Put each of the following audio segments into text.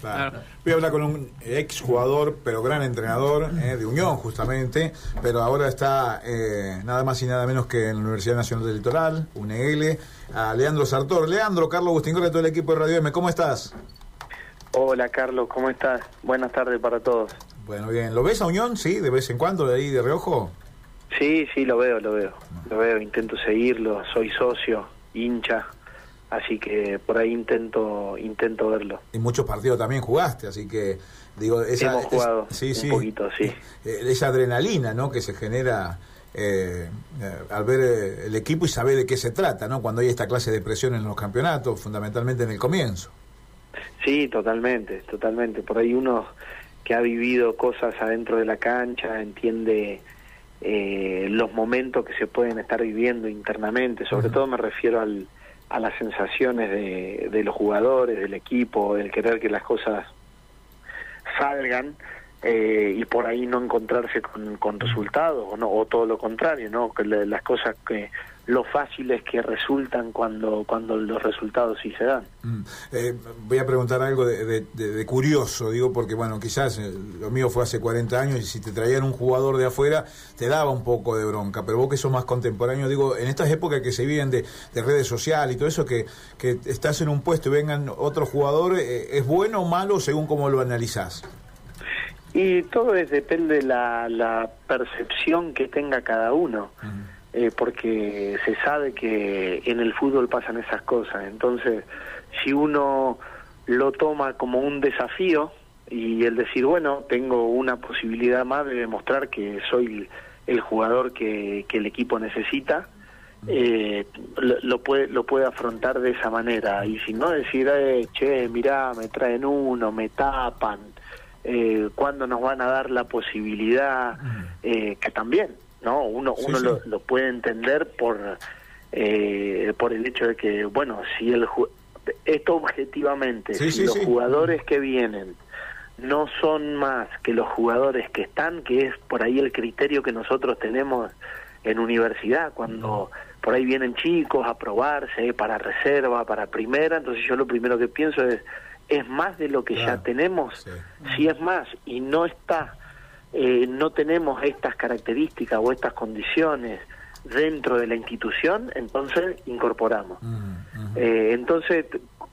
claro. Voy a hablar con un ex jugador, pero gran entrenador eh, de Unión, justamente, pero ahora está eh, nada más y nada menos que en la Universidad Nacional del Litoral, UNL, a Leandro Sartor. Leandro, Carlos Agustín de todo el equipo de Radio M, ¿cómo estás? Hola Carlos, ¿cómo estás? Buenas tardes para todos. Bueno, bien. ¿Lo ves a Unión? Sí, de vez en cuando, de ahí de reojo. Sí, sí, lo veo, lo veo. Lo veo, intento seguirlo, soy socio, hincha, así que por ahí intento intento verlo. Y muchos partidos también jugaste, así que digo, esa, hemos jugado sí, un poquito, sí. Eh, esa adrenalina, ¿no? Que se genera eh, eh, al ver el equipo y saber de qué se trata, ¿no? Cuando hay esta clase de presión en los campeonatos, fundamentalmente en el comienzo. Sí, totalmente, totalmente. Por ahí uno que ha vivido cosas adentro de la cancha entiende eh, los momentos que se pueden estar viviendo internamente, sobre todo me refiero al, a las sensaciones de, de, los jugadores, del equipo, el querer que las cosas salgan eh, y por ahí no encontrarse con, con resultados no, o todo lo contrario, ¿no? que las cosas que lo fáciles que resultan cuando cuando los resultados sí se dan. Mm. Eh, voy a preguntar algo de, curioso, digo, porque bueno, quizás eh, lo mío fue hace 40 años y si te traían un jugador de afuera te daba un poco de bronca, pero vos que sos más contemporáneo, digo, en estas épocas que se viven de, redes sociales y todo eso, que, que estás en un puesto y vengan otro jugador, eh, ¿es bueno o malo según cómo lo analizás? Y todo es, depende de la, la percepción que tenga cada uno. Eh, porque se sabe que en el fútbol pasan esas cosas. Entonces, si uno lo toma como un desafío y el decir, bueno, tengo una posibilidad más de demostrar que soy el jugador que, que el equipo necesita, eh, lo, puede lo puede afrontar de esa manera. Y si no decir eh, che mirá me traen uno me tapan eh, cuándo nos van a dar la posibilidad eh, que también ¿no? Uno, uno Lo, puede entender por, eh, por el hecho de que, bueno, si el esto objetivamente, si los jugadores que vienen no son más que los jugadores que están, que es por ahí el criterio que nosotros tenemos en universidad, cuando por ahí vienen chicos a probarse para reserva, para primera, entonces yo lo primero que pienso es, ¿es más de lo que ya tenemos? Si es más y no está eh, no tenemos estas características o estas condiciones dentro de la institución, entonces incorporamos. Eh, entonces,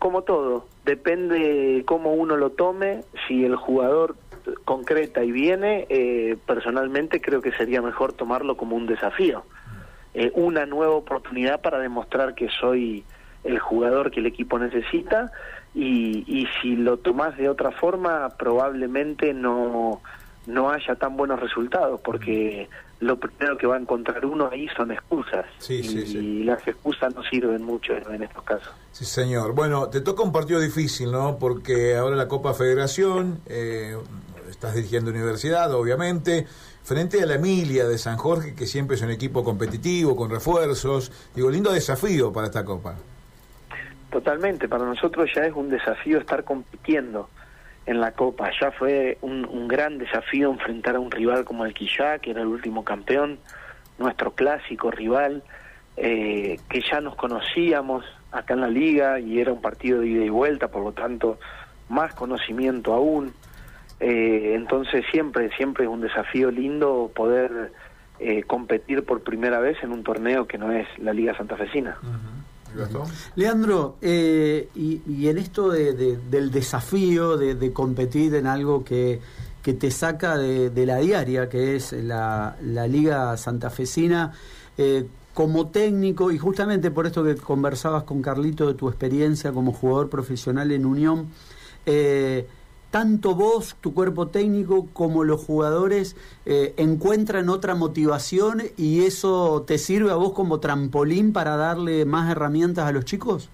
como todo, depende cómo uno lo tome, si el jugador concreta y viene, eh, personalmente creo que sería mejor tomarlo como un desafío, una nueva oportunidad para demostrar que soy el jugador que el equipo necesita y, y si lo tomás de otra forma probablemente no no haya tan buenos resultados, porque lo primero que va a encontrar uno ahí son excusas. y, las excusas no sirven mucho en estos casos. Sí, señor. Bueno, te toca un partido difícil, ¿no? Porque ahora la Copa Federación, eh, estás dirigiendo universidad, obviamente, frente a la Emilia de San Jorge, que siempre es un equipo competitivo, con refuerzos. Digo, lindo desafío para esta Copa. Totalmente, para nosotros ya es un desafío estar compitiendo en la Copa. Ya fue un, gran desafío enfrentar a un rival como el Quillá, que era el último campeón, nuestro clásico rival, eh, que ya nos conocíamos acá en la liga y era un partido de ida y vuelta, por lo tanto, más conocimiento aún. Eh, entonces siempre, siempre es un desafío lindo poder eh, competir por primera vez en un torneo que no es la Liga Santafesina. Leandro, eh, y, en esto del desafío de, competir en algo que, te saca de, la diaria, que es la, Liga Santafesina, eh, como técnico, y justamente por esto que conversabas con Carlito de tu experiencia como jugador profesional en Unión, eh, tanto vos, tu cuerpo técnico, como los jugadores eh, encuentran otra motivación y eso te sirve a vos como trampolín para darle más herramientas a los chicos?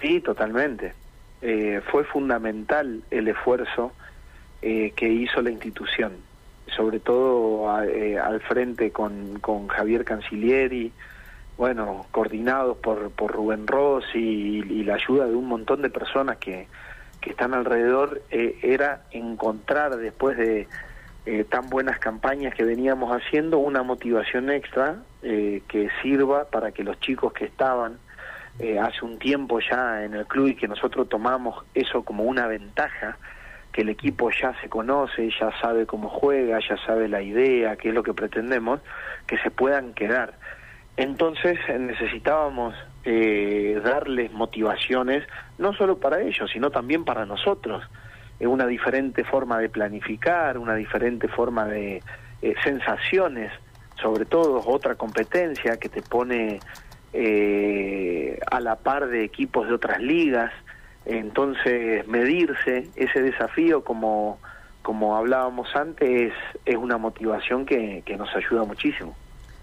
Sí, totalmente. Eh, fue fundamental el esfuerzo eh, que hizo la institución, sobre todo al frente con, con Javier Cancilieri, bueno, coordinados por, por Rubén Ross y la ayuda de un montón de personas que, que están alrededor eh, era encontrar después de eh, tan buenas campañas que veníamos haciendo una motivación extra eh, que sirva para que los chicos que estaban eh, hace un tiempo ya en el club y que nosotros tomamos eso como una ventaja, que el equipo ya se conoce, ya sabe cómo juega, ya sabe la idea, qué es lo que pretendemos, que se puedan quedar. Entonces necesitábamos eh, darles motivaciones, no solo para ellos, sino también para nosotros. Eh, una diferente forma de planificar, una diferente forma de eh, sensaciones, sobre todo otra competencia que te pone a la par de equipos de otras ligas. Entonces, medirse ese desafío, como, como hablábamos antes, es, una motivación que nos ayuda muchísimo.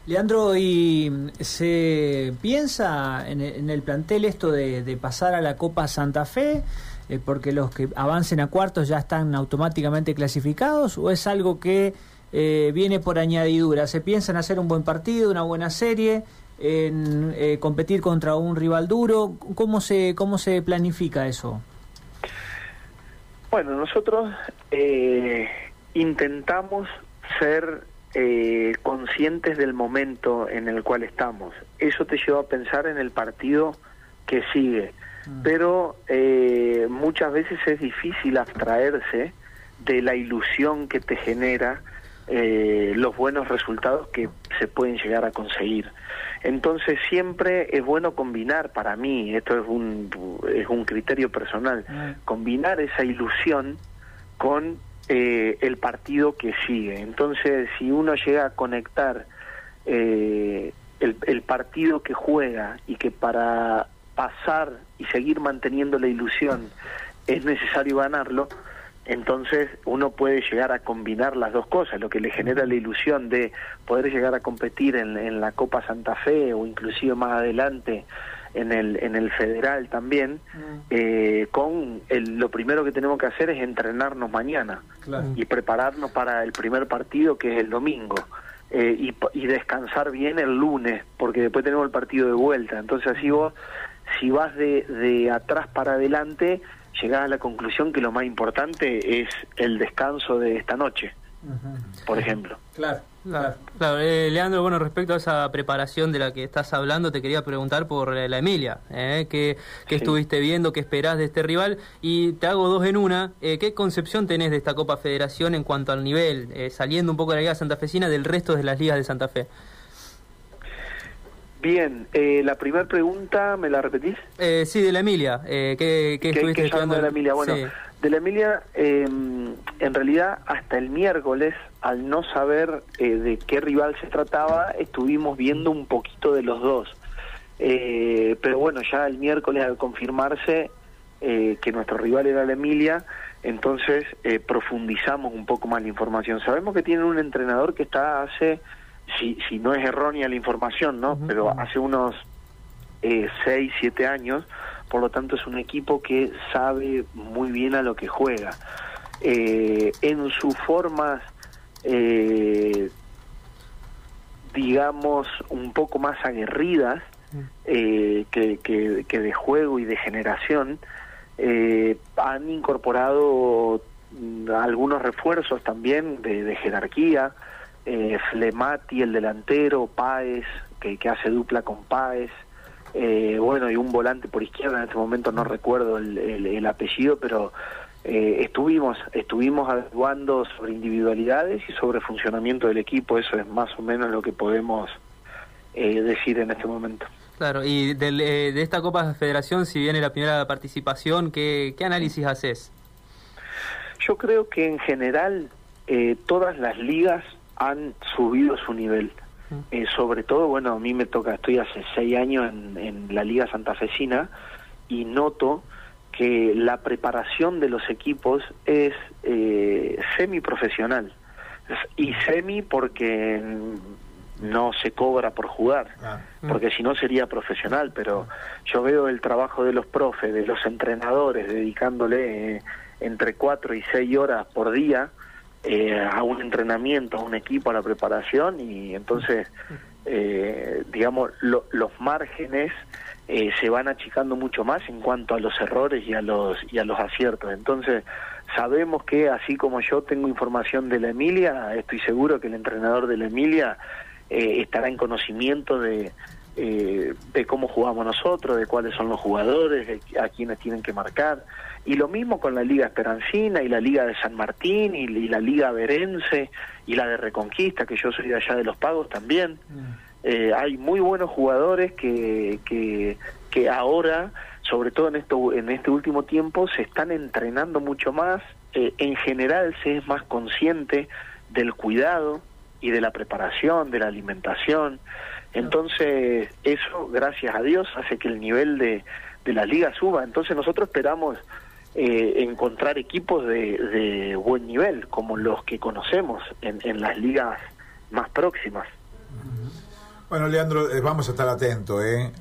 Leandro, ¿y se piensa en el plantel esto de, pasar a la Copa Santa Fe? Eh, porque los que avancen a cuartos ya están automáticamente clasificados o es algo que eh, viene por añadidura? ¿Se piensa en hacer un buen partido, una buena serie, en eh, competir contra un rival duro? ¿Cómo se, cómo se planifica eso? Bueno, nosotros intentamos ser eh, conscientes del momento en el cual estamos. Eso te lleva a pensar en el partido que sigue. Mm. Pero eh, muchas veces es difícil abstraerse de la ilusión que te genera eh, los buenos resultados que se pueden llegar a conseguir. Entonces siempre es bueno combinar, para mí, esto es un, es un criterio personal, mm. combinar esa ilusión con eh, el partido que sigue. Entonces, si uno llega a conectar eh, el, partido que juega y que para pasar y seguir manteniendo la ilusión es necesario ganarlo, entonces uno puede llegar a combinar las dos cosas, lo que le genera la ilusión de poder llegar a competir en, en la Copa Santa Fe o inclusive más adelante en el, en el federal también, mm. eh, con el, lo primero que tenemos que hacer es entrenarnos mañana y prepararnos para el primer partido que es el domingo. Eh, y, y, descansar bien el lunes, porque después tenemos el partido de vuelta. Entonces así vos, si vas de, de atrás para adelante, llegás a la conclusión que lo más importante es el descanso de esta noche, por ejemplo. Claro. Claro, eh, Leandro, bueno, respecto a esa preparación de la que estás hablando, te quería preguntar por la Emilia, ¿eh? ¿Qué, estuviste viendo, qué esperás de este rival? Y te hago dos en una, eh, ¿qué concepción tenés de esta Copa Federación en cuanto al nivel, eh, saliendo un poco de la Liga Santafesina, del resto de las ligas de Santa Fe? Bien, la primera pregunta, ¿me la repetís? sí, de la Emilia, ¿qué, estuviste estudiando? de la Emilia? Bueno, de la Emilia, em, en realidad, hasta el miércoles al no saber eh, de qué rival se trataba, estuvimos viendo un poquito de los dos. Eh, pero bueno, ya el miércoles al confirmarse eh, que nuestro rival era la Emilia, entonces profundizamos un poco más la información. Sabemos que tienen un entrenador que está hace, si, si no es errónea la información, ¿no? Pero hace unos seis, siete años, por lo tanto es un equipo que sabe muy bien a lo que juega. En sus formas eh, digamos, un poco más aguerridas eh, que, que, de juego y de generación, eh, han incorporado mm, algunos refuerzos también de, jerarquía, eh, Flemati, el delantero, Páez, que, que hace dupla con Páez, eh, bueno, y un volante por izquierda, en este momento no recuerdo el apellido, pero eh, estuvimos estuvimos actuando sobre individualidades y sobre funcionamiento del equipo. Eso es más o menos lo que podemos eh, decir en este momento. Claro y eh, de esta Copa Federación si viene la primera participación qué, qué análisis haces yo creo que en general todas las ligas han subido su nivel. Sobre todo bueno a mí me toca estoy hace seis años en, en la liga santafesina y noto que la preparación de los equipos es eh, semi-profesional. Y semi porque no se cobra por jugar, ah. porque si no sería profesional, pero yo veo el trabajo de los profes, de los entrenadores, dedicándole eh, entre cuatro y seis horas por día eh, a un entrenamiento, a un equipo, a la preparación, y entonces, eh, digamos, los márgenes eh, se van achicando mucho más en cuanto a los errores y a los y a los aciertos. Entonces, sabemos que así como yo tengo información de la Emilia, estoy seguro que el entrenador de la Emilia eh, estará en conocimiento de, eh, de cómo jugamos nosotros, de cuáles son los jugadores, de a quienes tienen que marcar. Y lo mismo con la Liga Esperancina y la Liga de San Martín y, la Liga Verense y la de Reconquista, que yo soy de allá de los pagos también. Mm. Eh, hay muy buenos jugadores que, que, que ahora, sobre todo en, esto, en este último tiempo, se están entrenando mucho más. Eh, en general se es más consciente del cuidado y de la preparación, de la alimentación. Entonces, eso, gracias a Dios, hace que el nivel de, de la liga suba. Entonces, nosotros esperamos eh, encontrar equipos de, de, buen nivel, como los que conocemos en, en las ligas más próximas. Bueno, Leandro, eh, vamos a estar atentos, ¿eh?